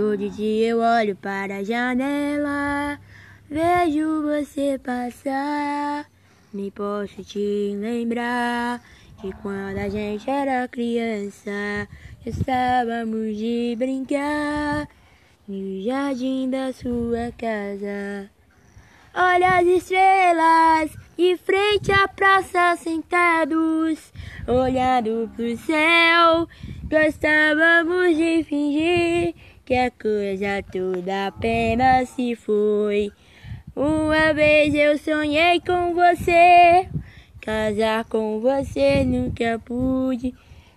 Todo dia eu olho para a janela, vejo você passar. Nem posso te lembrar de quando a gente era criança. Estávamos de brincar no jardim da sua casa. Olha as estrelas de frente à praça sentados, olhando pro céu. Gostávamos de fingir que a coisa toda apenas se foi. Uma vez eu sonhei com você, casar com você nunca pude.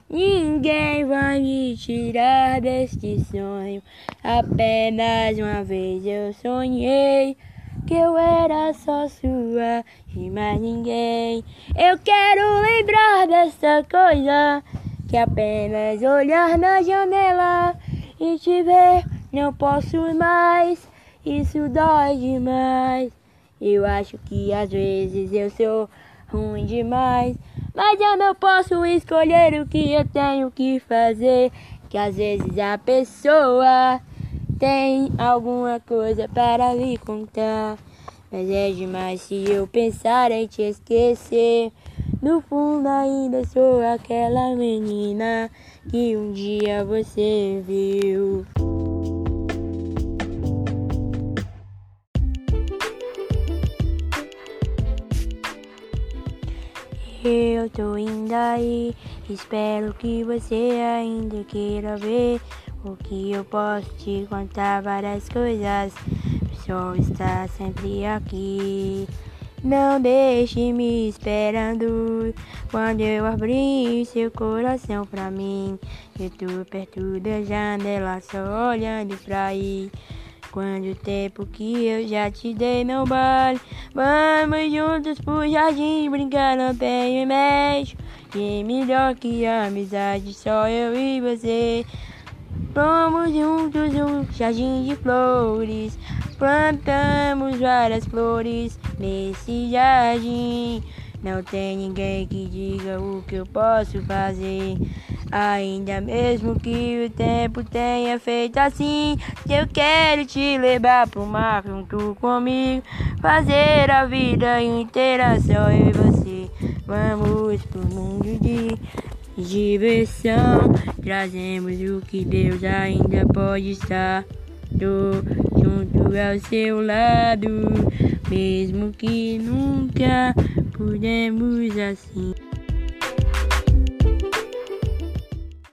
Ninguém vai me tirar deste sonho. Apenas uma vez eu sonhei que eu era só sua e mais ninguém. Eu quero lembrar dessa coisa que apenas olhar na janela e te ver não posso mais. Isso dói demais. Eu acho que às vezes eu sou ruim demais. Mas eu não posso escolher o que eu tenho que fazer. Que às vezes a pessoa tem alguma coisa para lhe contar. Mas é demais se eu pensar em te esquecer. No fundo ainda sou aquela menina que um dia você viu. Eu tô indo aí, espero que você ainda queira ver o que eu posso te contar várias coisas. O sol está sempre aqui. Não deixe me esperando quando eu abrir seu coração pra mim. Eu tô perto da janela só olhando pra aí. Quanto tempo que eu já te dei meu baile Vamos juntos pro jardim brincar no pé e mexo E melhor que amizade, só eu e você Vamos juntos um jardim de flores. Plantamos várias flores nesse jardim. Não tem ninguém que diga o que eu posso fazer. Ainda mesmo que o tempo tenha feito assim, eu quero te levar pro mar junto comigo, fazer a vida inteira só eu e você. Vamos pro mundo de diversão, trazemos o que Deus ainda pode estar. Junto ao seu lado, mesmo que nunca pudemos assim.